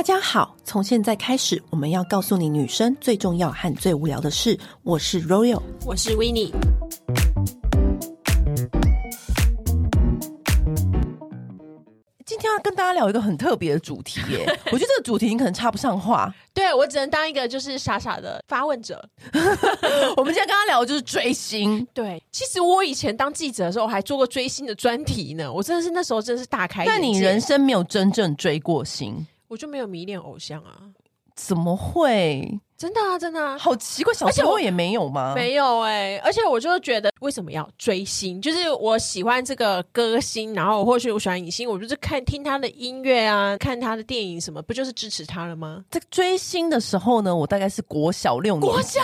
大家好，从现在开始，我们要告诉你女生最重要和最无聊的事。我是 Royal，我是 Winnie。今天要跟大家聊一个很特别的主题耶，我觉得这个主题你可能插不上话，对，我只能当一个就是傻傻的发问者。我们今天跟他聊的就是追星。对，其实我以前当记者的时候，我还做过追星的专题呢。我真的是那时候真的是大开眼界。但你人生没有真正追过星，我就没有迷恋偶像啊。怎么会？真的啊，真的啊，好奇怪，小时候也没有吗？没有哎、欸，而且我就觉得，为什么要追星？就是我喜欢这个歌星，然后或许我喜欢影星，我就是看听他的音乐啊，看他的电影什么，不就是支持他了吗？在追星的时候呢，我大概是国小六年。国小，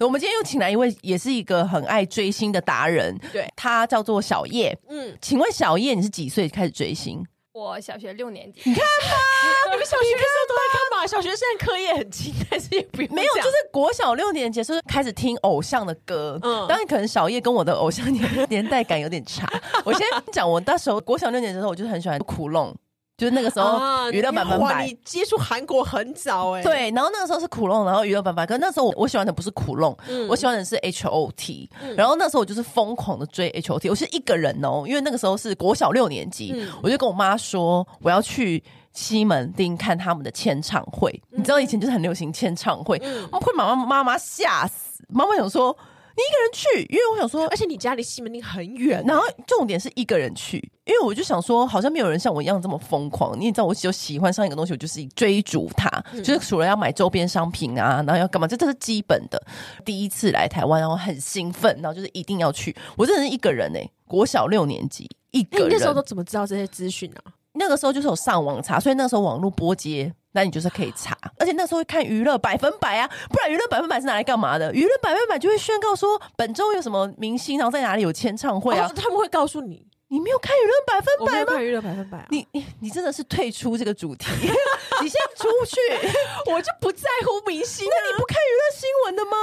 我们今天又请来一位，也是一个很爱追星的达人，对，他叫做小叶。嗯，请问小叶，你是几岁开始追星？我小学六年级，你看吧，你们小学的时候都在干嘛？小学生课业很轻，但是也不用没有，就是国小六年级，就是开始听偶像的歌。嗯，当然可能小叶跟我的偶像年 年代感有点差。我先讲，我那时候国小六年级的时候，我就是很喜欢苦龙。就是那个时候，娱乐百分百，你接触韩国很早哎、欸。对，然后那个时候是苦弄，然后娱乐百分百。可是那时候我我喜欢的不是苦弄，嗯、我喜欢的是 H O T、嗯。然后那时候我就是疯狂的追 H O T，我是一个人哦，因为那个时候是国小六年级，嗯、我就跟我妈说我要去西门町看他们的签唱会。嗯、你知道以前就是很流行签唱会，嗯、会把妈妈妈吓死。妈妈想说。你一个人去，因为我想说，而且你家离西门町很远。然后重点是一个人去，因为我就想说，好像没有人像我一样这么疯狂。你也知道，我就喜欢上一个东西，我就是追逐它，嗯、就是除了要买周边商品啊，然后要干嘛，这这是基本的。第一次来台湾，然后很兴奋，然后就是一定要去。我真的是一个人哎、欸，国小六年级一个人。你那时候都怎么知道这些资讯啊？那个时候就是有上网查，所以那时候网络波接。那你就是可以查，而且那时候会看娱乐百分百啊，不然娱乐百分百是拿来干嘛的？娱乐百分百就会宣告说本周有什么明星，然后在哪里有签唱会啊，哦、他们会告诉你。你没有看娱乐百分百吗？娱乐百分百、啊。你你你真的是退出这个主题，你先出去，我就不在乎明星、啊。那你不看娱乐新闻的吗？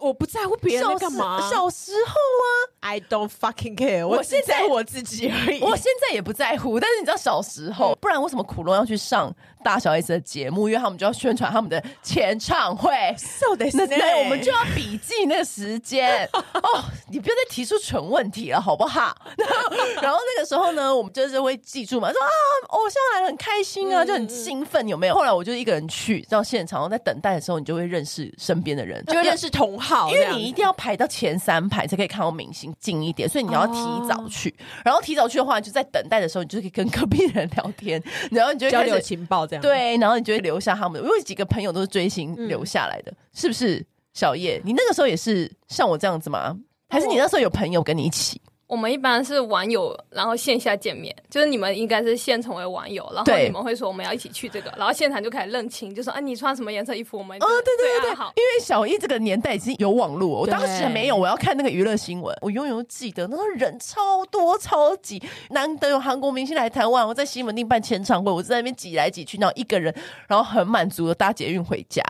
我我不在乎别人干嘛小？小时候啊，I don't fucking care。我现在我自己而已。我现在也不在乎，但是你知道小时候，嗯、不然为什么苦龙要去上大小 S 的节目？因为他们就要宣传他们的前唱会。So 的，那那我们就要笔记那个时间 哦。你不要再提出蠢问题了，好不好？然后那个时候呢，我们就是会记住嘛，说啊，偶像来了很开心啊，就很兴奋，有没有？后来我就一个人去到现场，然后在等待的时候，你就会认识身边的人，就会认识同好，因为你一定要排到前三排才可以看到明星近一点，所以你要提早去。哦、然后提早去的话，就在等待的时候，你就可以跟隔壁的人聊天，然后你就会交流情报这样。对，然后你就会留下他们，因为几个朋友都是追星留下来的，嗯、是不是？小叶，你那个时候也是像我这样子吗？还是你那时候有朋友跟你一起？我们一般是网友，然后线下见面，就是你们应该是先成为网友，然后你们会说我们要一起去这个，然后现场就开始认亲，就说啊，你穿什么颜色衣服，我们哦，对对对对，好，因为小一这个年代已经有网络，我当时还没有，我要看那个娱乐新闻，我永远都记得那时候人超多超挤，难得有韩国明星来台湾，我在西门町办签唱会，我在那边挤来挤去，然后一个人，然后很满足的搭捷运回家。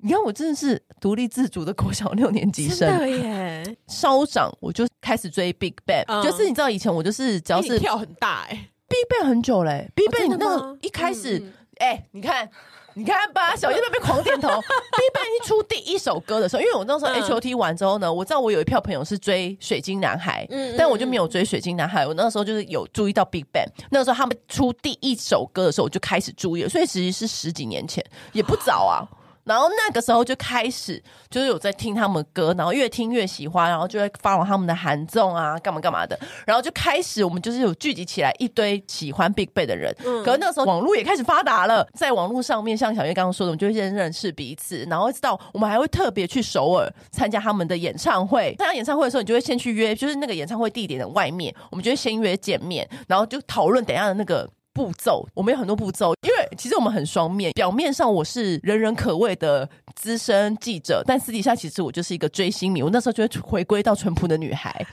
你看，我真的是独立自主的国小六年级生，真的耶！稍长我就开始追 Big Bang，、嗯、就是你知道以前我就是只要是跳很大哎、欸、，Big Bang 很久嘞、欸、，Big Bang 那个一开始哎、嗯欸，你看你看吧，小叶在那边狂点头。Big Bang 一出第一首歌的时候，因为我那时候 H O T 完之后呢，我知道我有一票朋友是追水晶男孩，嗯，但我就没有追水晶男孩。我那时候就是有注意到 Big Bang，那个时候他们出第一首歌的时候，我就开始注意了，所以其实是十几年前，也不早啊。然后那个时候就开始，就是有在听他们歌，然后越听越喜欢，然后就会 follow 他们的韩综啊，干嘛干嘛的。然后就开始，我们就是有聚集起来一堆喜欢 BigBang 的人。嗯，可是那个时候网络也开始发达了，在网络上面，像小月刚刚说的，我们就会先认识彼此，然后知道我们还会特别去首尔参加他们的演唱会。参加演唱会的时候，你就会先去约，就是那个演唱会地点的外面，我们就会先约见面，然后就讨论等一下的那个。步骤，我们有很多步骤，因为其实我们很双面。表面上我是人人可畏的资深记者，但私底下其实我就是一个追星迷。我那时候就会回归到淳朴的女孩。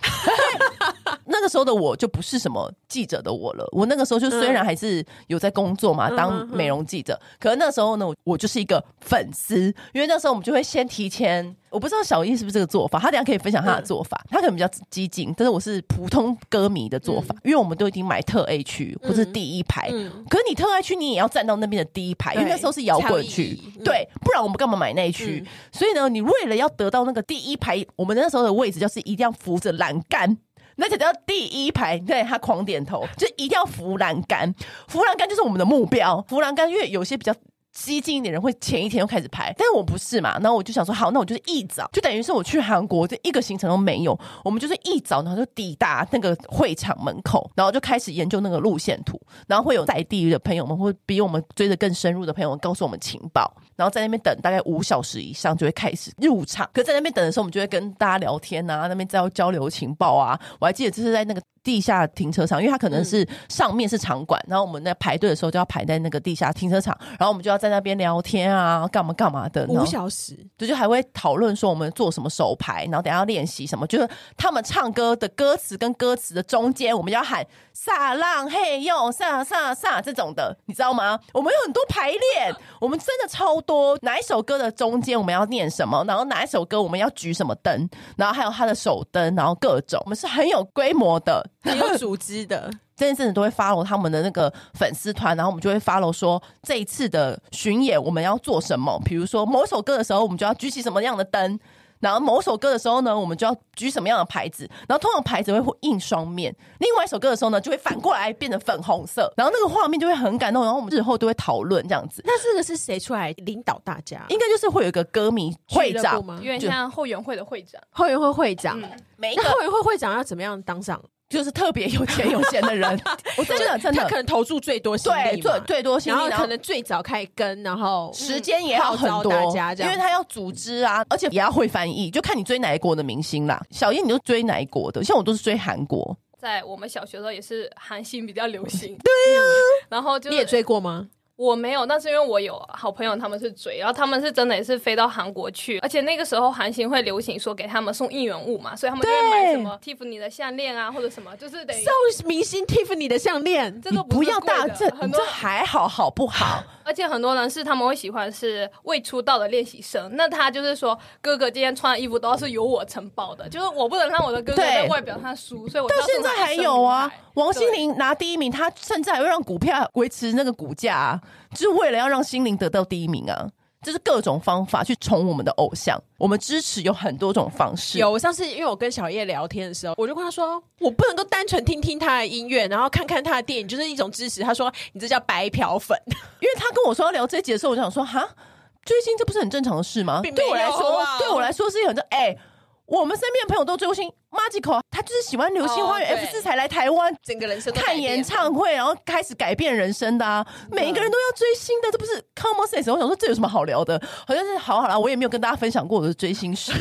那时候的我就不是什么记者的我了。我那个时候就虽然还是有在工作嘛，当美容记者，可是那时候呢，我就是一个粉丝，因为那时候我们就会先提前。我不知道小易是不是这个做法，他等下可以分享他的做法。他可能比较激进，但是我是普通歌迷的做法，因为我们都已经买特 A 区或是第一排。可是你特 A 区你也要站到那边的第一排，因为那时候是摇滚区，对，不然我们干嘛买那一区？所以呢，你为了要得到那个第一排，我们那时候的位置就是一定要扶着栏杆，那才叫第一排。对，他狂点头，就一定要扶栏杆，扶栏杆就是我们的目标。扶栏杆，因为有些比较。激进一点人会前一天就开始排，但是我不是嘛，然后我就想说，好，那我就是一早，就等于是我去韩国这一个行程都没有，我们就是一早，然后就抵达那个会场门口，然后就开始研究那个路线图，然后会有在地的朋友们，会比我们追得更深入的朋友们告诉我们情报，然后在那边等大概五小时以上就会开始入场，可在那边等的时候，我们就会跟大家聊天啊，那边在交流情报啊，我还记得就是在那个。地下停车场，因为它可能是上面是场馆，嗯、然后我们在排队的时候就要排在那个地下停车场，然后我们就要在那边聊天啊，干嘛干嘛的。五小时，就就还会讨论说我们做什么手牌，然后等下要练习什么，就是他们唱歌的歌词跟歌词的中间，我们要喊撒浪嘿哟撒撒撒这种的，你知道吗？我们有很多排练，我们真的超多。哪一首歌的中间我们要念什么，然后哪一首歌我们要举什么灯，然后还有他的手灯，然后各种，我们是很有规模的。很有组织的，这阵子都会 follow 他们的那个粉丝团，然后我们就会 follow 说这一次的巡演我们要做什么，比如说某首歌的时候，我们就要举起什么样的灯。然后某首歌的时候呢，我们就要举什么样的牌子？然后通常牌子会印双面。另外一首歌的时候呢，就会反过来变成粉红色。然后那个画面就会很感动。然后我们日后都会讨论这样子。那这个是谁出来领导大家？应该就是会有一个歌迷会长吗？有点像后援会的会长。后援会会长，嗯、每一个后援会会长要怎么样当上？就是特别有钱有闲的人，我真的真的，他可能投注最多心力，对，最最多心力，然后可能最早开始跟，然后时间也要很多，因为他要组织啊，而且也要会翻译，就看你追哪一国的明星啦。小叶，你都追哪一国的？像我都是追韩国，在我们小学的时候也是韩星比较流行，对呀。然后就你也追过吗？我没有，但是因为我有好朋友，他们是追，然后他们是真的也是飞到韩国去，而且那个时候韩星会流行说给他们送应援物嘛，所以他们就会买什么 Tiffany 的项链啊，或者什么，就是等于送明星 Tiffany 的项链，这都不要大，这很多还好好不好？而且很多人是他们会喜欢是未出道的练习生，那他就是说哥哥今天穿的衣服都是由我承包的，就是我不能让我的哥哥在外表上输，所以我到现在还有啊。王心凌拿第一名，他甚至还会让股票维持那个股价啊，就是为了要让心凌得到第一名啊。就是各种方法去宠我们的偶像，我们支持有很多种方式。有，我上次因为我跟小叶聊天的时候，我就跟他说，我不能够单纯听听他的音乐，然后看看他的电影，就是一种支持。他说，你这叫白嫖粉。因为他跟我说要聊这集的时候，我就想说，哈，追星这不是很正常的事吗？对我来说，对我来说是很正。哎、欸，我们身边的朋友都追星。Magical，他就是喜欢《流星花园》F 四才来台湾，整个人生看演唱会，然后开始改变人生的啊！每一个人都要追星的，这不是 common sense。我想说，这有什么好聊的？好像是好好啦，我也没有跟大家分享过我的追星史。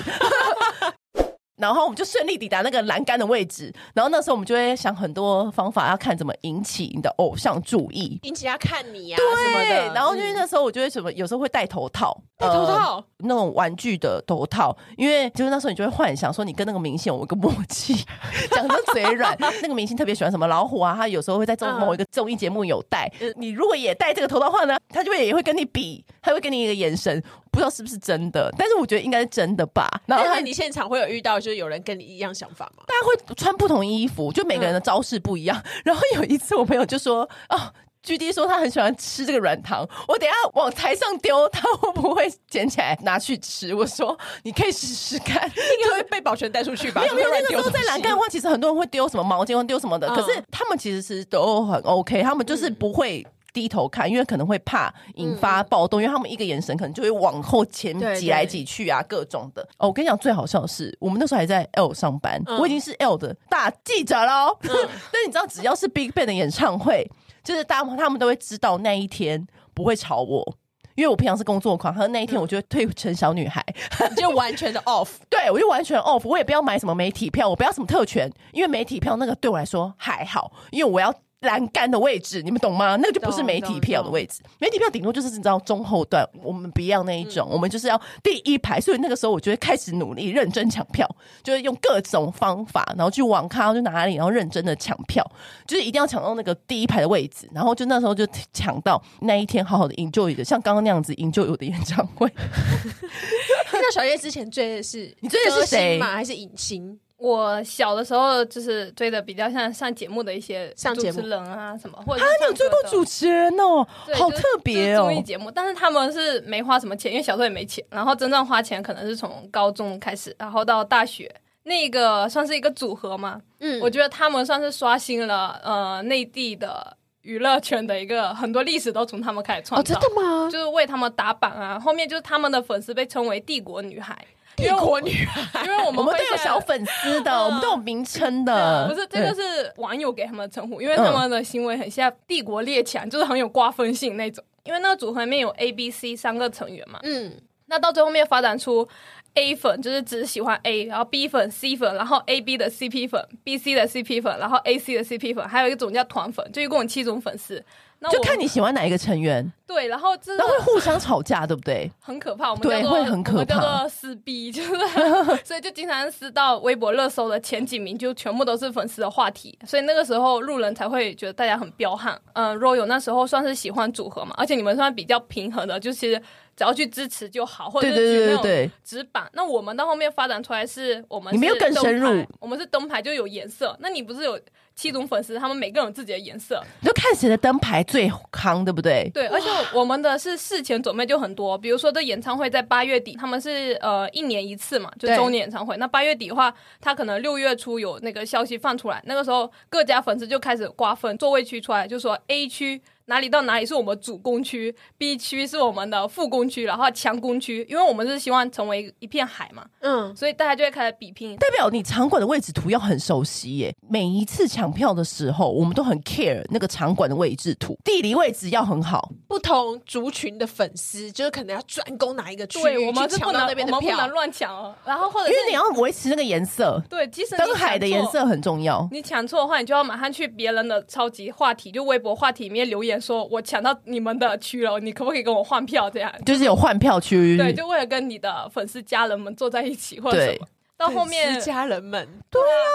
然后我们就顺利抵达那个栏杆的位置，然后那时候我们就会想很多方法，要看怎么引起你的偶像注意，引起他看你呀、啊，对什么的。然后因为那时候我就会什么，有时候会戴头套，戴头套、呃、那种玩具的头套，因为就是那时候你就会幻想说，你跟那个明星有一个默契，讲的嘴软。那个明星特别喜欢什么老虎啊，他有时候会在综某一个综艺节目有戴。嗯、你如果也戴这个头套的话呢，他就会也会跟你比，他会给你一个眼神。不知道是不是真的，但是我觉得应该是真的吧。然后你现场会有遇到，就是有人跟你一样想法吗？大家会穿不同衣服，就每个人的招式不一样。嗯、然后有一次，我朋友就说：“哦，G D 说他很喜欢吃这个软糖，我等下往台上丢，他会不会捡起来拿去吃？”我说：“你可以试试看，应该会被保全带出去吧？”没有，没有，那个时候在栏杆的话，其实很多人会丢什么毛巾，会丢什么的。嗯、可是他们其实是都很 OK，他们就是不会。低头看，因为可能会怕引发暴动，嗯、因为他们一个眼神可能就会往后前挤来挤去啊，各种的。哦，我跟你讲，最好笑的是，我们那时候还在 L 上班，嗯、我已经是 L 的大记者喽。嗯、但你知道，只要是 Big Bang 的演唱会，就是大他们都会知道那一天不会吵我，因为我平常是工作狂，和那一天我就会退成小女孩，嗯、就完全的 off。对，我就完全 off，我也不要买什么媒体票，我不要什么特权，因为媒体票那个对我来说还好，因为我要。栏杆的位置，你们懂吗？那个就不是媒体票的位置，媒体票顶多就是你知道中后段，我们不要那一种，嗯、我们就是要第一排。所以那个时候，我就会开始努力认真抢票，就是用各种方法，然后去网咖去哪里，然后认真的抢票，就是一定要抢到那个第一排的位置。然后就那时候就抢到那一天好好的 enjoy 的，像刚刚那样子 enjoy 我的演唱会。那小叶之前追的是你追的是谁吗？还是影星？我小的时候就是追的比较像上节目的一些主持人啊什么，或者啊，你有追过主持人哦，好特别哦，综艺节目。但是他们是没花什么钱，因为小时候也没钱。然后真正花钱可能是从高中开始，然后到大学，那个算是一个组合嘛。嗯，我觉得他们算是刷新了呃内地的娱乐圈的一个很多历史，都从他们开始创造。哦，真的吗？就是为他们打榜啊，后面就是他们的粉丝被称为“帝国女孩”。帝国女孩，因为我们我们都有小粉丝的，嗯、我们都有名称的。不是，这个是网友给他们的称呼，因为他们的行为很像帝国列强，就是很有瓜分性那种。因为那个组合里面有 A、B、C 三个成员嘛，嗯，那到最后面发展出 A 粉就是只喜欢 A，然后 B 粉、C 粉，然后 A B 的 CP 粉、B C 的 CP 粉，然后 A C 的 CP 粉，还有一种叫团粉，就一共有七种粉丝。就看你喜欢哪一个成员，对，然后真的会互相吵架，对不对？很可怕，我们对会很可怕，叫做撕逼，就是 所以就经常撕到微博热搜的前几名，就全部都是粉丝的话题，所以那个时候路人才会觉得大家很彪悍。嗯，Royal 那时候算是喜欢组合嘛，而且你们算比较平衡的，就其实只要去支持就好，或者是举那种纸板。那我们到后面发展出来是我们没有更深入，我们是灯牌就有颜色，那你不是有？七种粉丝，他们每个人有自己的颜色，你就看谁的灯牌最康，对不对？对，而且我们的是事前准备就很多，比如说这演唱会在八月底，他们是呃一年一次嘛，就周年演唱会。那八月底的话，他可能六月初有那个消息放出来，那个时候各家粉丝就开始瓜分座位区出来，就说 A 区。哪里到哪里是我们主攻区，B 区是我们的副攻区，然后强攻区，因为我们是希望成为一片海嘛，嗯，所以大家就会开始比拼。代表你场馆的位置图要很熟悉耶，每一次抢票的时候，我们都很 care 那个场馆的位置图，地理位置要很好。不同族群的粉丝就是可能要专攻哪一个区域，我们是不能那边的票，我们不能乱抢哦。然后或者因为你要维持那个颜色，对，即使灯海的颜色很重要。你抢错的话，你就要马上去别人的超级话题，就微博话题里面留言说，我抢到。你们的区了，你可不可以跟我换票？这样就是有换票区，对，就为了跟你的粉丝家人们坐在一起，或者什么。到后面家人们，对啊，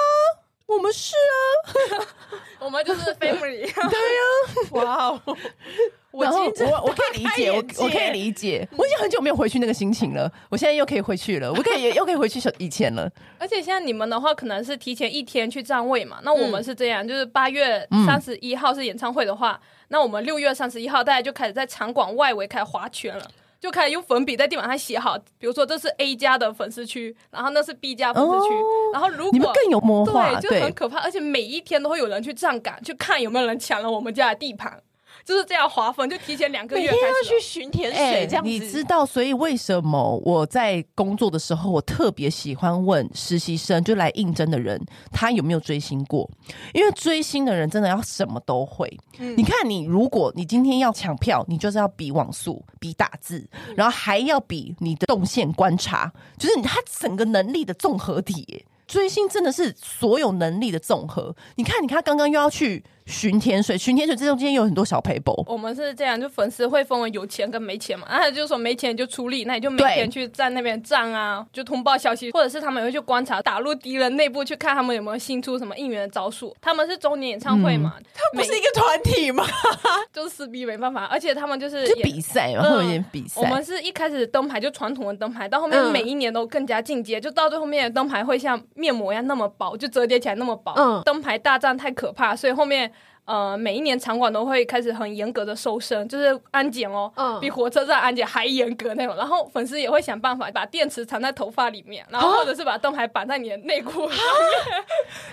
我们是啊，我们就是 family，对啊，哇哦，我我我可以理解，我我可以理解，我已经很久没有回去那个心情了，我现在又可以回去了，我可以 又可以回去以前了。而且现在你们的话，可能是提前一天去占位嘛，那我们是这样，就是八月三十一号是演唱会的话。那我们六月三十一号，大家就开始在场馆外围开始划圈了，就开始用粉笔在地板上写好，比如说这是 A 家的粉丝区，然后那是 B 家粉丝区，哦、然后如果你们更有魔化，对，就很可怕，而且每一天都会有人去站岗，去看有没有人抢了我们家的地盘。就是这样划分，就提前两个月开始要去巡田水，这样子、欸、你知道，所以为什么我在工作的时候，我特别喜欢问实习生，就来应征的人，他有没有追星过？因为追星的人真的要什么都会。嗯、你看，你如果你今天要抢票，你就是要比网速、比打字，然后还要比你的动线观察，就是他整个能力的综合体。追星真的是所有能力的综合。你看，你看，刚刚又要去。巡天水，巡天水这中间有很多小撇步。我们是这样，就粉丝会分为有钱跟没钱嘛。然后就是说没钱就出力，那你就没钱去站那边站啊，就通报消息，或者是他们也会去观察，打入敌人内部去看他们有没有新出什么应援的招数。他们是周年演唱会嘛，嗯、他不是一个团体吗？就是撕逼没办法，而且他们就是就比赛嘛，会有点比赛。我们是一开始灯牌就传统的灯牌，到后面每一年都更加进阶，嗯、就到最后面的灯牌会像面膜一样那么薄，就折叠起来那么薄。嗯，灯牌大战太可怕，所以后面。呃，每一年场馆都会开始很严格的搜身，就是安检哦，嗯、比火车站安检还严格那种。然后粉丝也会想办法把电池藏在头发里面，然后或者是把灯牌绑在你的内裤上面。啊、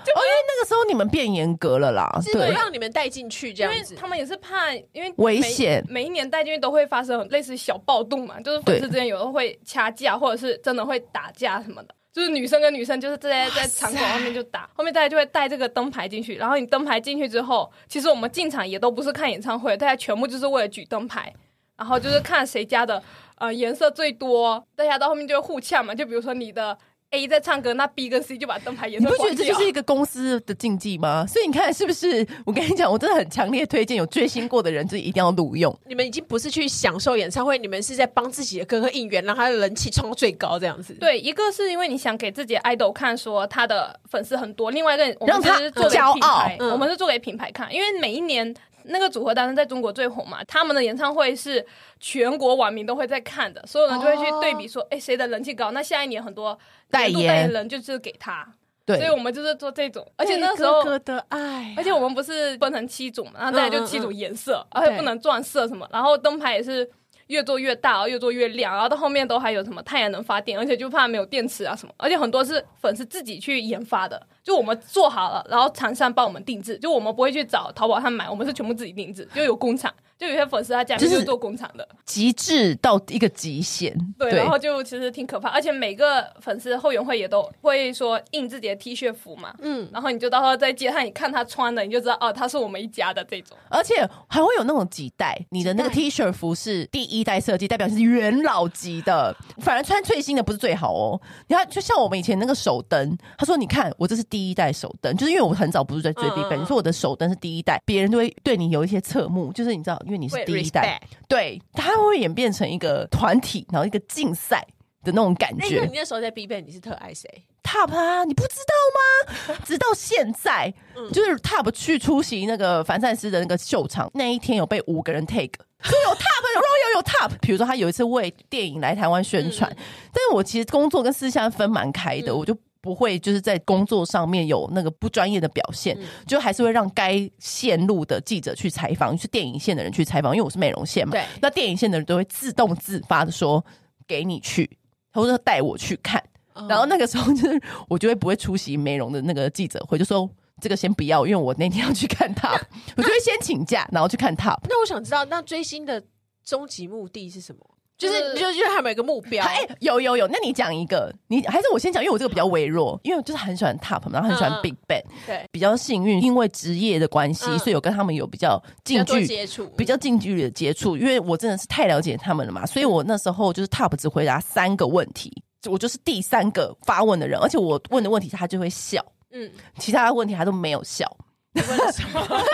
就因为那个时候你们变严格了啦，是不让你们带进去这样子。他们也是怕，因为危险，每一年带进去都会发生类似小暴动嘛，就是粉丝之间有时候会掐架，或者是真的会打架什么的。就是女生跟女生，就是在在场馆外面就打，后面大家就会带这个灯牌进去。然后你灯牌进去之后，其实我们进场也都不是看演唱会，大家全部就是为了举灯牌，然后就是看谁家的呃颜色最多。大家到后面就会互呛嘛，就比如说你的 A 在唱歌，那 B 跟 C 就把灯牌颜色。你不觉得这就是一个公司的禁忌吗？所以你看是不是？我跟你讲，我真的很强烈推荐有追星过的人，就一定要录用。你们已经不是去享受演唱会，你们是在帮自己的歌和应援，让他的人气冲到最高，这样子。对，一个是因为你想给自己的 idol 看，说他的粉丝很多；另外一个，我们是做给品牌，我们是做给品牌看，因为每一年。那个组合当时在中国最红嘛，他们的演唱会是全国网民都会在看的，所有人就会去对比说，哎、哦，谁的人气高？那下一年很多代言人就是给他，对，所以我们就是做这种，而且那个时候哥哥的爱，而且我们不是分成七组嘛，然后大家就七组颜色，嗯嗯嗯，而且不能撞色什么，然后灯牌也是。越做越大，越做越亮，然后到后面都还有什么太阳能发电，而且就怕没有电池啊什么，而且很多是粉丝自己去研发的，就我们做好了，然后厂商帮我们定制，就我们不会去找淘宝上买，我们是全部自己定制，就有工厂。就有些粉丝他家里就是做工厂的，极致到一个极限。对，然后就其实挺可怕，而且每个粉丝后援会也都会说印自己的 T 恤服嘛，嗯，然后你就到时候在街上你看他穿的，你就知道哦，他是我们一家的这种。而且还会有那种几代，你的那个 T 恤服是第一代设计，代表是元老级的，反而穿最新的不是最好哦。你看，就像我们以前那个手灯，他说你看我这是第一代手灯，就是因为我很早不是在追 BigBang，你说我的手灯是第一代，别人就会对你有一些侧目，就是你知道，因为你是第一代。对，它会演变成一个团体，然后一个竞赛的那种感觉。那你那时候在 BigBang，你是特爱谁？Top 啊，你不知道吗？直到现在，嗯、就是 Top 去出席那个凡赛斯的那个秀场，那一天有被五个人 take，就有 Top，然后又有 Top。比如说他有一次为电影来台湾宣传，嗯、但是我其实工作跟私下分蛮开的，嗯、我就。不会就是在工作上面有那个不专业的表现，嗯、就还是会让该线路的记者去采访，是电影线的人去采访，因为我是美容线嘛。对，那电影线的人都会自动自发的说给你去，或者带我去看。嗯、然后那个时候就是我就会不会出席美容的那个记者会，就说这个先不要，因为我那天要去看 Top，我就会先请假，然后去看 Top。那我想知道，那追星的终极目的是什么？就是就就是他们有一个目标，哎、欸，有有有，那你讲一个，你还是我先讲，因为我这个比较微弱，因为我就是很喜欢 Top，然后很喜欢 Big Bang，对，比较幸运，因为职业的关系，嗯、所以有跟他们有比较近距离接触，比较近距离的接触，因为我真的是太了解他们了嘛，所以我那时候就是 Top 只回答三个问题，我就是第三个发问的人，而且我问的问题他就会笑，嗯，其他的问题他都没有笑。你问了什么？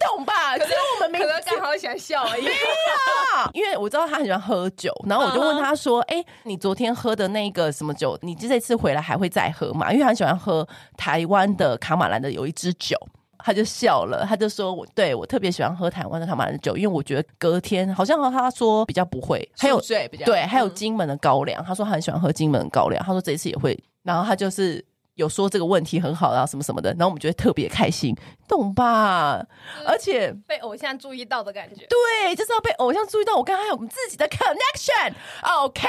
懂吧？可是我们没可能刚好想笑而已。没有，因为我知道他很喜欢喝酒，然后我就问他说：“哎、欸，你昨天喝的那个什么酒？你这次回来还会再喝吗？”因为他很喜欢喝台湾的卡马兰的有一支酒，他就笑了，他就说：“我对我特别喜欢喝台湾的卡马兰的酒，因为我觉得隔天好像和他说比较不会。”还有对，还有金门的高粱，他说他很喜欢喝金门的高粱，他说这一次也会。然后他就是。有说这个问题很好啊，什么什么的，然后我们觉得特别开心，懂吧？而且被偶像注意到的感觉，对，就是要被偶像注意到。我跟他还有我们自己的 connection，OK？、Okay?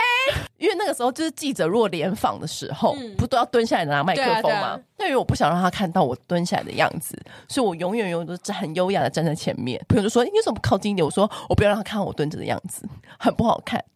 因为那个时候就是记者如果联访的时候，嗯、不都要蹲下来拿麦克风吗？那、啊啊、因为我不想让他看到我蹲下来的样子，所以我永远永远都是很优雅的站在前面。朋友就说：“你为什么不靠近一点？”我说：“我不要让他看到我蹲着的样子，很不好看。”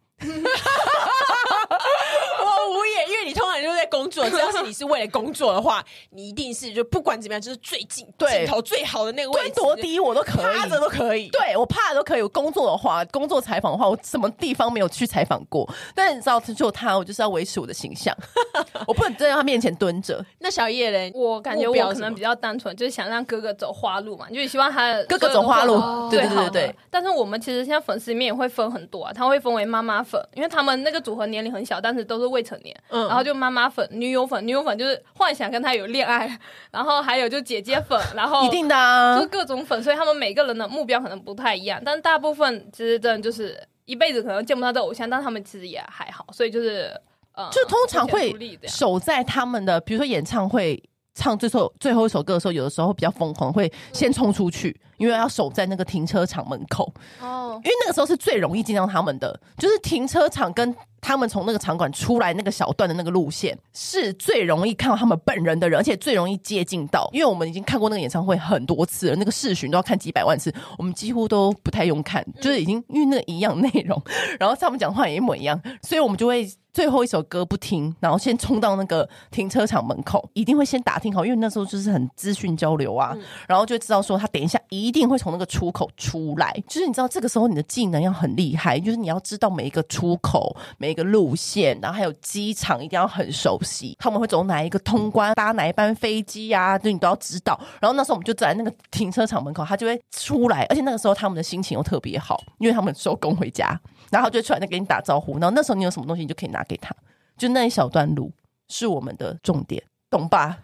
无言，因为你通常就在工作，只要是你是为了工作的话，你一定是就不管怎么样，就是最近镜头最好的那个位置，多低我都可以，趴着都可以。对，我趴着都可以。我工作的话，工作采访的话，我什么地方没有去采访过？但是你知道，就他，我就是要维持我的形象，我不能在他面前蹲着。那小叶嘞，我感觉我可能比较单纯，就是想让哥哥走花路嘛，就是希望他哥哥走花路。对对对对。但是我们其实现在粉丝里面也会分很多啊，他会分为妈妈粉，因为他们那个组合年龄很小，但是都是未成年，嗯，然后就。妈妈粉、女友粉、女友粉就是幻想跟他有恋爱，然后还有就姐姐粉，然后一定的啊，就是各种粉，所以他们每个人的目标可能不太一样，但大部分其实真的就是一辈子可能见不到这偶像，但他们其实也还好，所以就是呃，就通常会守在他们的，比如说演唱会唱最后最后一首歌的时候，有的时候比较疯狂，会先冲出去，因为要守在那个停车场门口。哦，因为那个时候是最容易见到他们的，就是停车场跟。他们从那个场馆出来那个小段的那个路线是最容易看到他们本人的人，而且最容易接近到，因为我们已经看过那个演唱会很多次了，那个视讯都要看几百万次，我们几乎都不太用看，就是已经因为那一样内容，然后他们讲话也一模一样，所以我们就会最后一首歌不听，然后先冲到那个停车场门口，一定会先打听好，因为那时候就是很资讯交流啊，嗯、然后就知道说他等一下一定会从那个出口出来。就是你知道这个时候你的技能要很厉害，就是你要知道每一个出口、每一个路线，然后还有机场一定要很熟悉，他们会走哪一个通关、搭哪一班飞机啊，就你都要知道。然后那时候我们就在那个停车场门口，他就会出来，而且那个时候他们的心情又特别好，因为他们收工回家，然后就出来再给你打招呼。然后那时候你有什么东西，你就可以拿给他。就那一小段路是我们的重点，懂吧？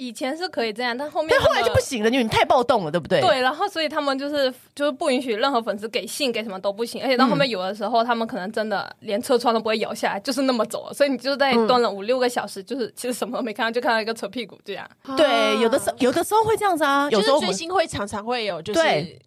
以前是可以这样，但后面但后来就不行了，因为你太暴动了，对不对？对，然后所以他们就是就是不允许任何粉丝给信给什么都不行，而且到后面有的时候他们可能真的连车窗都不会摇下来，就是那么走了，所以你就在蹲了五六个小时，就是其实什么都没看到，就看到一个扯屁股这样。对，有的时候有的时候会这样子啊，有时候追星会常常会有，就是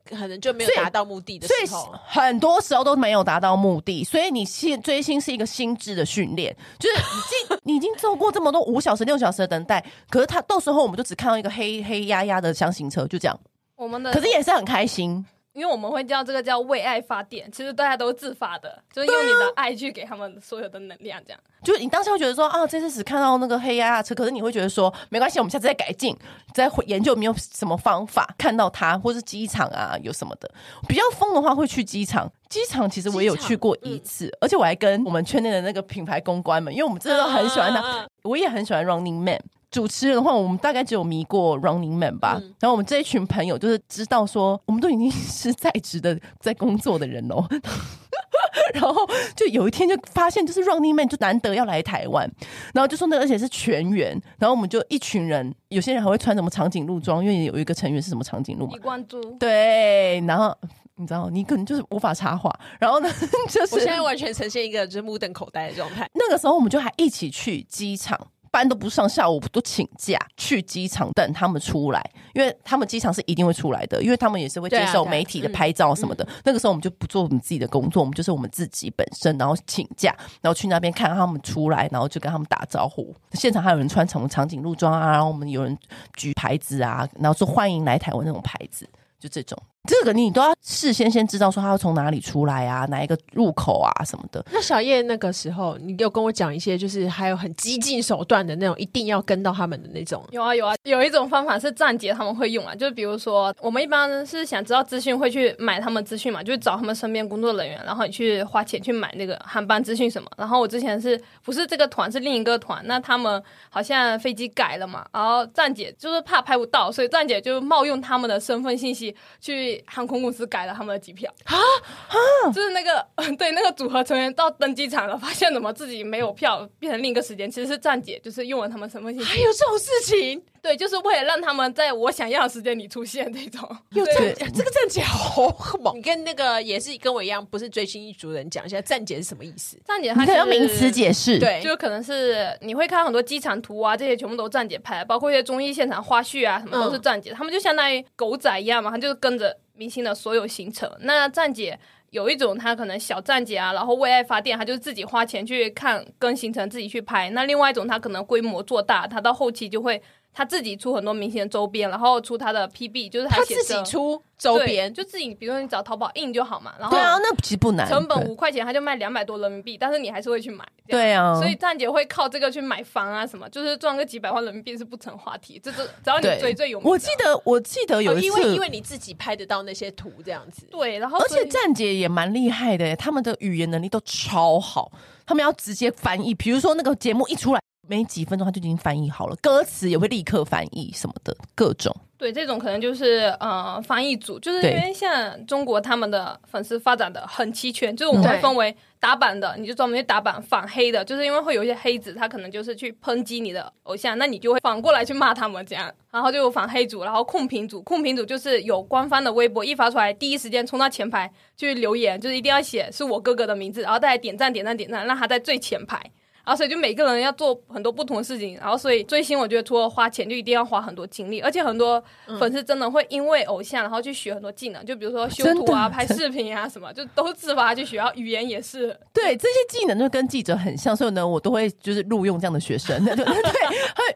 可能就没有达到目的的时候，很多时候都没有达到目的，所以你现追星是一个心智的训练，就是你进 你已经做过这么多五小时六小时的等待，可是他到时候我们就只看到一个黑黑压压的箱型车，就这样。我们的可是也是很开心，因为我们会叫这个叫为爱发电，其实大家都是自发的，就是用你的爱去给他们所有的能量，这样。就你当时会觉得说啊，这次只看到那个黑压压车，可是你会觉得说没关系，我们下次再改进，再研究有没有什么方法看到它，或是机场啊有什么的。比较疯的话会去机场，机场其实我也有去过一次，嗯、而且我还跟我们圈内的那个品牌公关们，因为我们真的都很喜欢他，啊、我也很喜欢 Running Man。主持人的话，我们大概只有迷过 Running Man 吧。嗯、然后我们这一群朋友就是知道说，我们都已经是在职的在工作的人喽。然后就有一天就发现，就是 Running Man 就难得要来台湾，然后就说那而且是全员。然后我们就一群人，有些人还会穿什么长颈鹿装，因为有一个成员是什么长颈鹿嘛。李冠珠。对，然后你知道，你可能就是无法插话。然后呢，就是我现在完全呈现一个就是目瞪口呆的状态。那个时候我们就还一起去机场。班都不上，下午都请假去机场等他们出来，因为他们机场是一定会出来的，因为他们也是会接受媒体的拍照什么的。那个时候我们就不做我们自己的工作，我们就是我们自己本身，然后请假，然后去那边看他们出来，然后就跟他们打招呼。现场还有人穿什么长颈鹿装啊，然后我们有人举牌子啊，然后说欢迎来台湾那种牌子，就这种。这个你都要事先先知道说他要从哪里出来啊，哪一个入口啊什么的。那小叶那个时候，你有跟我讲一些，就是还有很激进手段的那种，一定要跟到他们的那种。有啊有啊，有一种方法是站姐他们会用啊，就是比如说我们一般是想知道资讯会去买他们资讯嘛，就是找他们身边工作人员，然后你去花钱去买那个航班资讯什么。然后我之前是不是这个团是另一个团？那他们好像飞机改了嘛，然后站姐就是怕拍不到，所以站姐就冒用他们的身份信息去。航空公司改了他们的机票啊啊！就是那个 对那个组合成员到登机场了，发现怎么自己没有票，变成另一个时间，其实是站姐就是用了他们身份信息。还有这种事情？对，就是为了让他们在我想要的时间里出现这种。有这这个站姐好猛！你跟那个也是跟我一样，不是追星一族人讲一下站姐是什么意思？站姐她可以用名词解释，对，就可能是你会看到很多机场图啊，这些全部都站姐拍的，包括一些综艺现场花絮啊，什么都是站姐，嗯、他们就相当于狗仔一样嘛，他就是跟着。明星的所有行程，那站姐有一种，他可能小站姐啊，然后为爱发电，他就是自己花钱去看跟行程，自己去拍。那另外一种，他可能规模做大，他到后期就会。他自己出很多明星的周边，然后出他的 PB，就是他自己出周边，就自己，比如说你找淘宝印就好嘛。然后对啊，那其实不难，成本五块钱他就卖两百多人民币，但是你还是会去买。对啊，所以站姐会靠这个去买房啊什么，就是赚个几百万人民币是不成话题。这这只要你追最有名，我记得我记得有一次，因为因为你自己拍得到那些图这样子。对，然后而且站姐也蛮厉害的，他们的语言能力都超好，他们要直接翻译，比如说那个节目一出来。没几分钟，他就已经翻译好了，歌词也会立刻翻译什么的，各种。对，这种可能就是呃，翻译组，就是因为像中国他们的粉丝发展的很齐全，就是我们会分为打板的，你就专门去打板；反黑的，就是因为会有一些黑子，他可能就是去抨击你的偶像，那你就会反过来去骂他们这样。然后就有反黑组，然后控评组，控评组就是有官方的微博一发出来，第一时间冲到前排去留言，就是一定要写是我哥哥的名字，然后大家点赞点赞点赞，让他在最前排。然后所以就每个人要做很多不同的事情，然后所以追星我觉得除了花钱就一定要花很多精力，而且很多粉丝真的会因为偶像然后去学很多技能，就比如说修图啊、拍视频啊什么，就都自发去学。然后语言也是，对这些技能就跟记者很像，所以呢我都会就是录用这样的学生。对对对，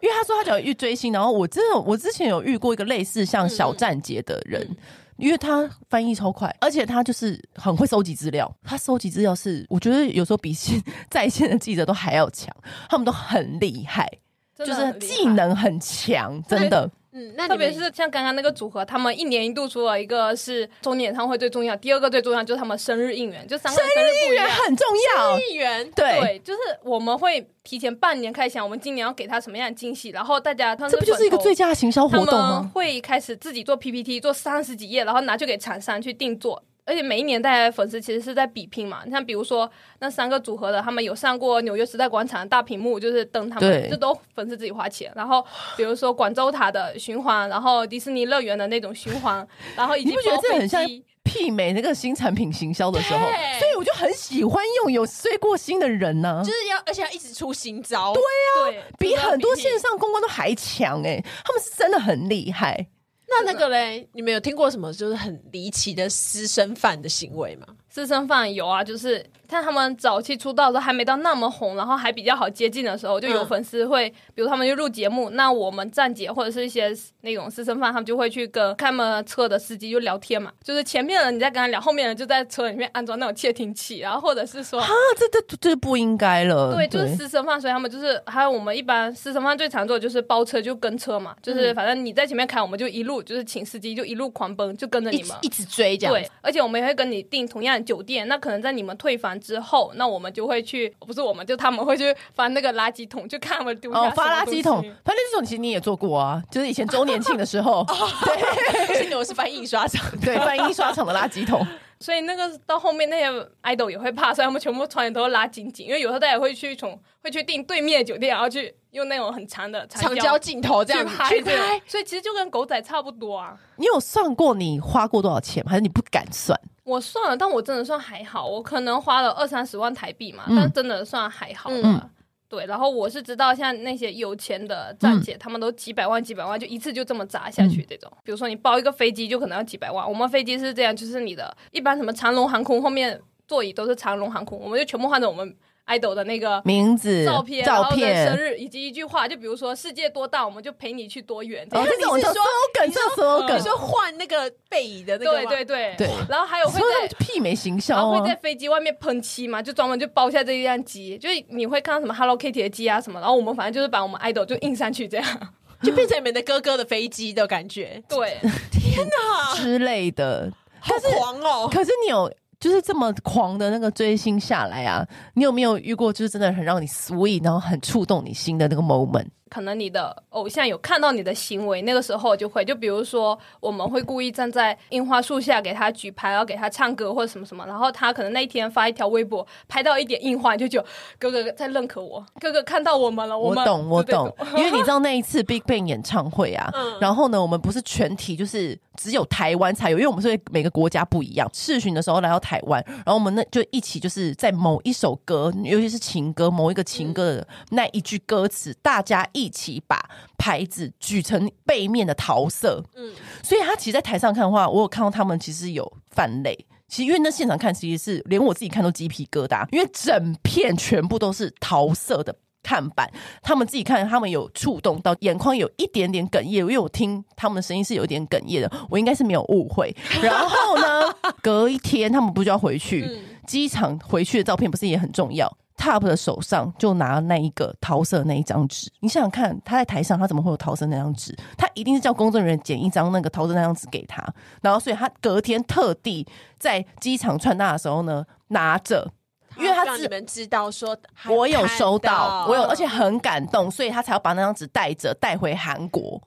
因为他说他想遇追星，然后我真的我之前有遇过一个类似像小站姐的人。嗯因为他翻译超快，而且他就是很会收集资料。他收集资料是我觉得有时候比现在线的记者都还要强，他们都很厉害，就是技能很强，真的。嗯，那特别是像刚刚那个组合，他们一年一度出了一个是周年演唱会最重要，第二个最重要就是他们生日应援，就三个生日应援很重要，应援对，对，就是我们会提前半年开始想，我们今年要给他什么样的惊喜，然后大家他这不就是一个最佳行销活动吗？会开始自己做 PPT，做三十几页，然后拿去给厂商去定做。而且每一年大家的粉丝其实是在比拼嘛，你像比如说那三个组合的，他们有上过纽约时代广场的大屏幕，就是登他们，这都粉丝自己花钱。然后比如说广州塔的循环，然后迪士尼乐园的那种循环，然后以及你不觉得这很像媲美那个新产品行销的时候？所以我就很喜欢用有睡过心的人呢、啊，就是要而且要一直出新招，对啊，对比很多线上公关都还强哎、欸，他们是真的很厉害。那那个嘞，你们有听过什么就是很离奇的私生饭的行为吗？私生饭有啊，就是。像他们早期出道的时候还没到那么红，然后还比较好接近的时候，就有粉丝会，嗯、比如他们就录节目，那我们站姐或者是一些那种私生饭，他们就会去跟他们车的司机就聊天嘛，就是前面的人你在跟他聊，后面的人就在车里面安装那种窃听器，然后或者是说啊，这这这不应该了，对，就是私生饭，所以他们就是还有我们一般私生饭最常做的就是包车就跟车嘛，就是反正你在前面开，我们就一路就是请司机就一路狂奔，就跟着你们一直追这样，对，而且我们也会跟你订同样的酒店，那可能在你们退房之后，那我。们就会去，不是我们就他们会去翻那个垃圾桶，就看他们丢下哦，发垃圾桶，翻垃圾桶，其实你也做过啊，就是以前周年庆的时候，对，现在我是翻印刷厂，对，翻印刷厂的垃圾桶。所以那个到后面那些 idol 也会怕，所以他们全部船都拉紧紧，因为有时候大家会去从会去订对面的酒店，然后去用那种很长的长焦镜头这样去拍，对，所以其实就跟狗仔差不多啊。你有算过你花过多少钱吗？还是你不敢算？我算了，但我真的算还好，我可能花了二三十万台币嘛，嗯、但真的算还好了。嗯对，然后我是知道，像那些有钱的站姐，嗯、他们都几百万、几百万，就一次就这么砸下去。这种，嗯、比如说你包一个飞机，就可能要几百万。我们飞机是这样，就是你的一般什么长龙航空后面座椅都是长龙航空，我们就全部换成我们。Idol 的那个名字、照片、照片、生日以及一句话，就比如说“世界多大，我们就陪你去多远”。哦，这种叫 slogan，叫 slogan，你说换那个背椅的那个，对对对对。然后还有会在媲美形象，然后会在飞机外面喷漆嘛，就专门就包下这一辆机，就是你会看到什么 Hello Kitty 的机啊什么，然后我们反正就是把我们 idol 就印上去，这样就变成你们的哥哥的飞机的感觉。对，天 哪之类的，好狂哦！可是你有。就是这么狂的那个追星下来啊，你有没有遇过就是真的很让你 sweet，然后很触动你心的那个 moment？可能你的偶像有看到你的行为，那个时候就会，就比如说我们会故意站在樱花树下给他举牌，然后给他唱歌或者什么什么，然后他可能那一天发一条微博，拍到一点樱花，就就哥哥在认可我，哥哥看到我们了，我们懂我懂，因为你知道那一次 Big Bang 演唱会啊，然后呢，我们不是全体就是只有台湾才有，因为我们是每个国家不一样，试巡的时候来到台湾，然后我们那就一起就是在某一首歌，尤其是情歌，某一个情歌的那一句歌词，大家。一起把牌子举成背面的桃色，嗯，所以他其实，在台上看的话，我有看到他们其实有泛泪。其实，因为那现场看，其实是连我自己看都鸡皮疙瘩，因为整片全部都是桃色的看板。他们自己看，他们有触动到眼眶，有一点点哽咽。因为我听他们的声音是有点哽咽的，我应该是没有误会。然后呢，隔一天他们不就要回去机场？回去的照片不是也很重要？Top 的手上就拿那一个桃色那一张纸，你想想看，他在台上他怎么会有桃色那张纸？他一定是叫工作人员剪一张那个桃色那张纸给他，然后所以他隔天特地在机场穿搭的时候呢拿着，因为他自你们知道说我有收到，我有，而且很感动，所以他才要把那张纸带着带回韩国。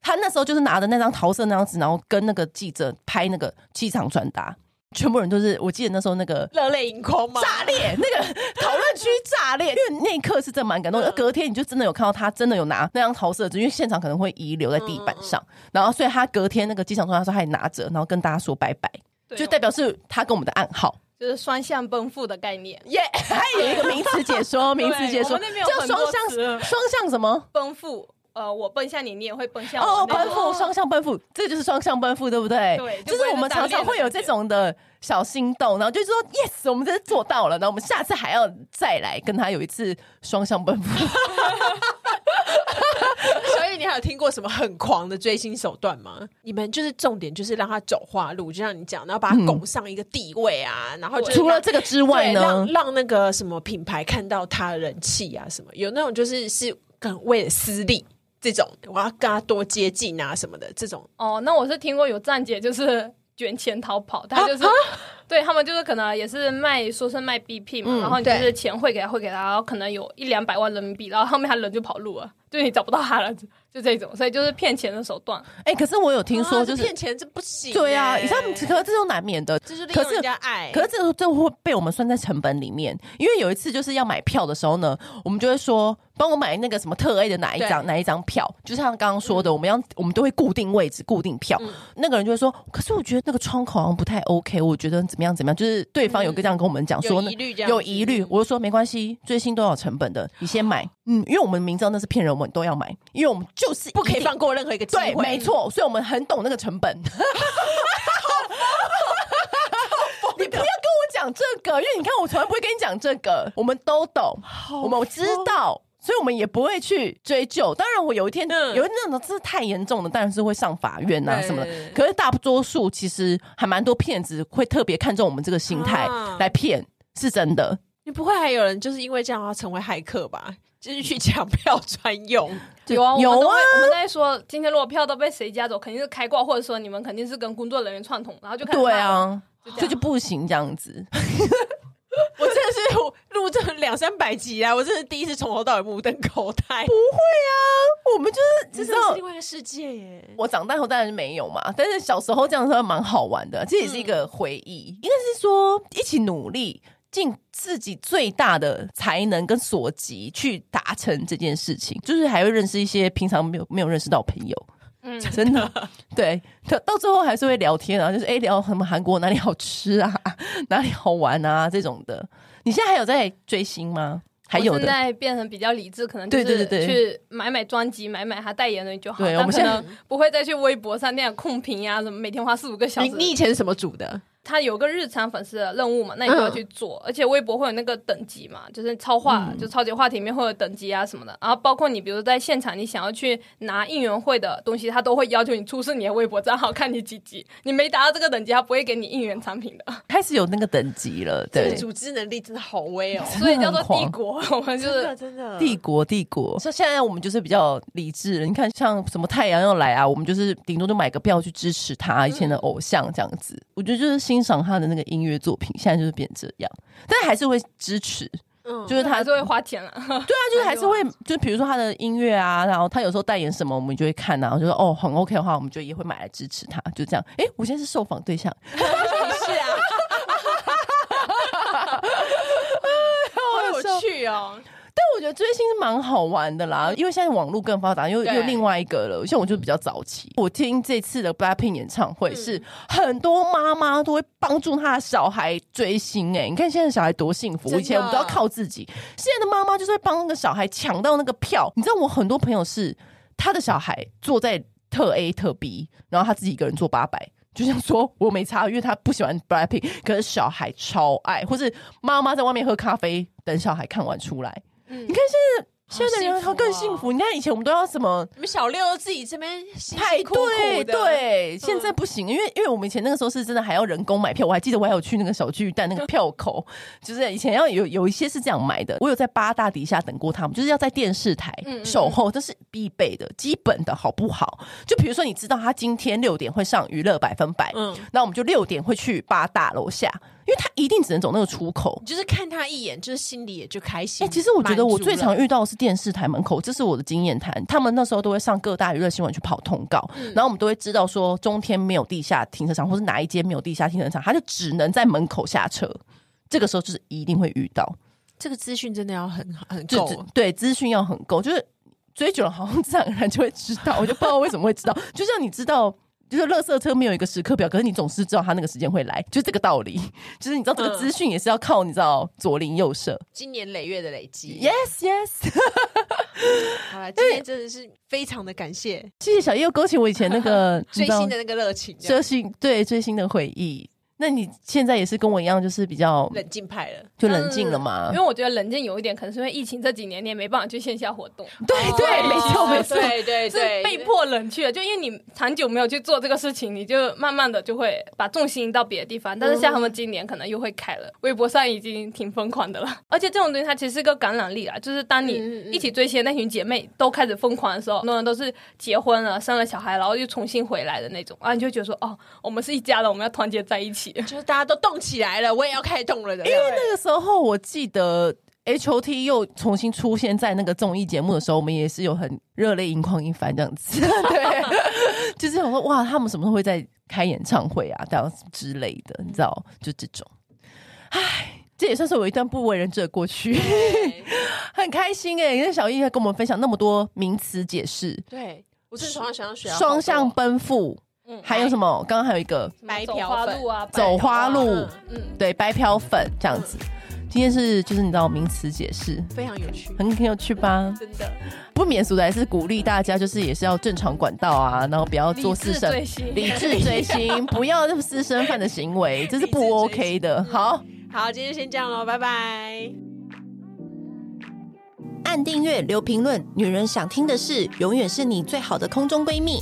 他那时候就是拿着那张桃色那张纸，然后跟那个记者拍那个机场穿搭。全部人都是，我记得那时候那个热泪盈眶吗？炸裂，那个 讨论区炸裂，因为那一刻是真蛮感动的。而隔天你就真的有看到他真的有拿那张桃色纸，因为现场可能会遗留在地板上，然后所以他隔天那个机场通他还拿着，然后跟大家说拜拜，就代表是他跟我们的暗号，就是双向奔赴的概念。耶，还有一个名词解说，名词解说叫双向双向什么奔赴。呃，我奔向你，你也会奔向我。哦，奔赴，双向奔赴，这就是双向奔赴，对不对？对，就是我们常常会有这种的小心动，然后就是说，yes，我们真的做到了，然后我们下次还要再来跟他有一次双向奔赴。所以你还有听过什么很狂的追星手段吗？你们就是重点就是让他走花路，就像你讲，然后把他拱上一个地位啊，嗯、然后除了这个之外呢，让让那个什么品牌看到他的人气啊，什么有那种就是是更为了私利这种，我要跟他多接近啊什么的这种。哦，那我是听过有站姐就是卷钱逃跑，他就是。对他们就是可能也是卖，说是卖 BP 嘛，嗯、然后你就是钱汇给他，汇给他，然后可能有一两百万人民币，然后后面他人就跑路了，就你找不到他了，就这种，所以就是骗钱的手段。哎、欸，可是我有听说，就是骗、啊、钱这不行。对啊，你知道，可是这种难免的，就是利用人家爱。可是这这会被我们算在成本里面，因为有一次就是要买票的时候呢，我们就会说。帮我买那个什么特 A 的哪一张哪一张票，就像刚刚说的，嗯、我们要我们都会固定位置、固定票。嗯、那个人就会说：“可是我觉得那个窗口好像不太 OK，我觉得怎么样怎么样。”就是对方有个这样跟我们讲说，有疑虑，有疑虑。我就说没关系，追星都有成本的，你先买。嗯，因为我们明知道那是骗人，我们都要买，因为我们就是不可以放过任何一个机会。对，没错，所以我们很懂那个成本。你不要跟我讲这个，因为你看我从来不会跟你讲这个，我们都懂，我们知道。所以我们也不会去追究。当然，我有一天、嗯、有那种真是太严重的，当然是会上法院啊什么可是大多数其实还蛮多骗子会特别看重我们这个心态来骗，啊、是真的。你不会还有人就是因为这样要成为骇客吧？就是去抢票专用？有啊，有啊。我们在说今天如果票都被谁夹走，肯定是开挂，或者说你们肯定是跟工作人员串通，然后就开对啊，这就，不行这样子。我真的是录这两三百集啊！我真的第一次从头到尾目瞪口呆。不会啊，我们就是知道另外一个世界耶。我长大后当然是没有嘛，但是小时候这样说蛮好玩的，这也是一个回忆。嗯、应该是说一起努力，尽自己最大的才能跟所及去达成这件事情，就是还会认识一些平常没有没有认识到朋友。嗯，真的，对，到到最后还是会聊天啊，就是哎，聊什么韩国哪里好吃啊，哪里好玩啊这种的。你现在还有在追星吗？还有的，现在变成比较理智，可能就是去买买专辑，买买他代言的就好。对，我们现在不会再去微博上那样控评呀，什么每天花四五个小时。你你以前是什么组的？他有个日常粉丝的任务嘛，那你就要去做，嗯、而且微博会有那个等级嘛，就是超话，嗯、就超级话题里面会有等级啊什么的。然后包括你，比如在现场，你想要去拿应援会的东西，他都会要求你出示你的微博账号，看你几级。你没达到这个等级，他不会给你应援产品的。开始有那个等级了，对，组织能力真的好威哦，所以叫做帝国。我们就是真的真的帝国帝国。所以现在我们就是比较理智了。你看，像什么太阳要来啊，我们就是顶多就买个票去支持他以前的偶像这样子。嗯、我觉得就是欣赏他的那个。音乐作品现在就是变这样，但是还是会支持，嗯，就是他还是会花钱了，对啊，就是还是会，就比如说他的音乐啊，然后他有时候代言什么，我们就会看啊，然后就说哦很 OK 的话，我们就也会买来支持他，就这样。哎，我现在是受访对象，是啊，好有趣哦。觉得追星是蛮好玩的啦，因为现在网络更发达，又又另外一个了。像我就比较早期，我听这次的 BLACKPINK 演唱会是很多妈妈都会帮助她的小孩追星哎、欸，你看现在小孩多幸福，以前我们都要靠自己，现在的妈妈就是会帮那个小孩抢到那个票。你知道我很多朋友是他的小孩坐在特 A 特 B，然后他自己一个人坐八百，就像说我没差，因为他不喜欢 BLACKPINK，可是小孩超爱，或是妈妈在外面喝咖啡等小孩看完出来。你看现在。现在的人他更幸福。哦、你看以前我们都要什么？你们小六自己这边排队，对，现在不行，因为因为我们以前那个时候是真的还要人工买票。我还记得我还有去那个小巨蛋那个票口，就是以前要有有一些是这样买的。我有在八大底下等过他们，就是要在电视台守候，这是必备的、基本的，好不好？就比如说你知道他今天六点会上娱乐百分百，嗯，那我们就六点会去八大楼下。因为他一定只能走那个出口，就是看他一眼，就是心里也就开心。哎、欸，其实我觉得我最常遇到的是电视台门口，这是我的经验谈。他们那时候都会上各大娱乐新闻去跑通告，嗯、然后我们都会知道说中天没有地下停车场，或是哪一间没有地下停车场，他就只能在门口下车。这个时候就是一定会遇到，这个资讯真的要很很够，对，资讯要很够，就是追久了好像自然而然就会知道。我就不知道为什么会知道，就像你知道。就是垃圾车没有一个时刻表，可是你总是知道它那个时间会来，就这个道理。就是你知道这个资讯也是要靠你知道左邻右舍，今年累月的累积。Yes, yes。好了，今天真的是非常的感谢，谢谢小叶又勾起我以前那个 追星的那个热情，追星对追星的回忆。那你现在也是跟我一样，就是比较冷静派了，就冷静了嘛、嗯？因为我觉得冷静有一点，可能是因为疫情这几年你也没办法去线下活动。对对，没错没错，对对对，是被迫冷却。就因为你长久没有去做这个事情，你就慢慢的就会把重心到别的地方。但是像他们今年可能又会开了，微博上已经挺疯狂的了。而且这种东西它其实是个感染力啊，就是当你一起追星那群姐妹都开始疯狂的时候，很多人都是结婚了、生了小孩，然后又重新回来的那种啊，你就觉得说哦，我们是一家人，我们要团结在一起。就是大家都动起来了，我也要开动了的。因为那个时候，我记得 H O T 又重新出现在那个综艺节目的时候，我们也是有很热泪盈眶一番这样子。对，就是想说哇，他们什么时候会在开演唱会啊，这样之类的，你知道？就这种，唉，这也算是我一段不为人知的过去，很开心哎、欸！因为小易还跟我们分享那么多名词解释，对我是从小想要学双向奔赴。还有什么？刚刚还有一个白嫖粉啊，走花路，嗯，对，白嫖粉这样子。今天是就是你知道名词解释，非常有趣，很很有趣吧？真的，不免俗的还是鼓励大家，就是也是要正常管道啊，然后不要做私生，理智追星，不要这么私生饭的行为，这是不 OK 的。好好，今天就先这样喽，拜拜。按订阅，留评论，女人想听的事，永远是你最好的空中闺蜜。